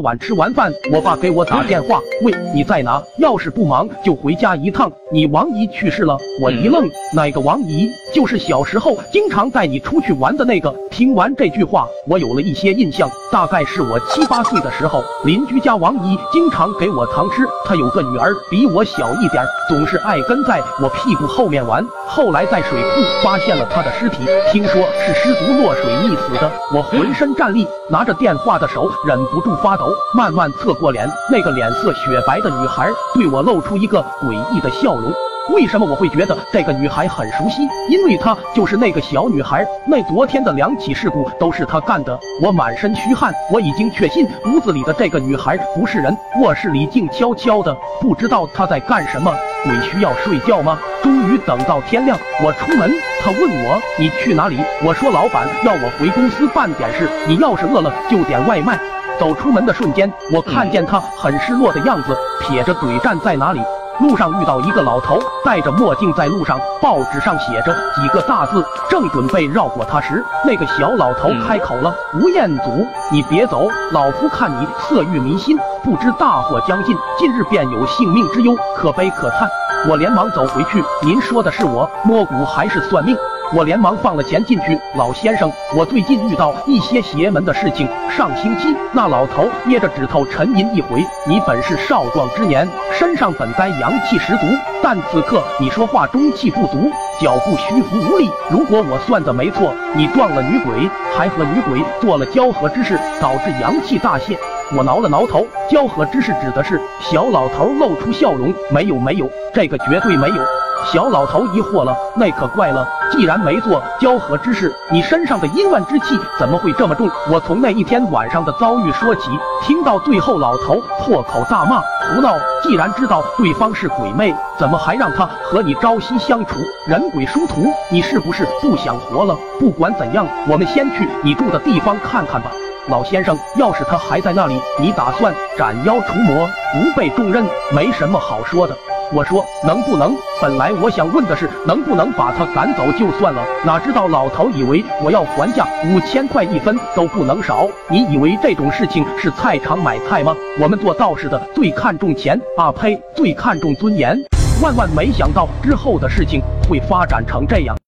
晚吃完饭，我爸给我打电话，喂，你在哪？要是不忙，就回家一趟。你王姨去世了。我一愣，哪个王姨？就是小时候经常带你出去玩的那个。听完这句话，我有了一些印象，大概是我七八岁的时候，邻居家王姨经常给我糖吃。她有个女儿，比我小一点，总是爱跟在我屁股后面玩。后来在水库发现了她的尸体，听说是失足落水溺死的。我浑身战栗，拿着电话的手忍不住发抖。慢慢侧过脸，那个脸色雪白的女孩对我露出一个诡异的笑容。为什么我会觉得这个女孩很熟悉？因为她就是那个小女孩，那昨天的两起事故都是她干的。我满身虚汗，我已经确信屋子里的这个女孩不是人。卧室里静悄悄的，不知道她在干什么。鬼需要睡觉吗？终于等到天亮，我出门，她问我你去哪里？我说老板要我回公司办点事，你要是饿了就点外卖。走出门的瞬间，我看见她很失落的样子，撇着嘴站在哪里。路上遇到一个老头，戴着墨镜，在路上，报纸上写着几个大字。正准备绕过他时，那个小老头开口了：“吴彦祖，你别走，老夫看你色欲迷心，不知大祸将近，近日便有性命之忧，可悲可叹。”我连忙走回去：“您说的是我摸骨还是算命？”我连忙放了钱进去，老先生，我最近遇到一些邪门的事情。上星期那老头捏着指头沉吟一回，你本是少壮之年，身上本该阳气十足，但此刻你说话中气不足，脚步虚浮无力。如果我算的没错，你撞了女鬼，还和女鬼做了交合之事，导致阳气大泄。我挠了挠头，交合之事指的是？小老头露出笑容，没有没有，这个绝对没有。小老头疑惑了，那可怪了。既然没做交合之事，你身上的阴暗之气怎么会这么重？我从那一天晚上的遭遇说起，听到最后，老头破口大骂，胡闹！既然知道对方是鬼魅，怎么还让他和你朝夕相处？人鬼殊途，你是不是不想活了？不管怎样，我们先去你住的地方看看吧。老先生，要是他还在那里，你打算斩妖除魔，不被重任？没什么好说的。我说能不能？本来我想问的是能不能把他赶走就算了，哪知道老头以为我要还价五千块一分都不能少。你以为这种事情是菜场买菜吗？我们做道士的最看重钱啊呸，最看重尊严。万万没想到之后的事情会发展成这样。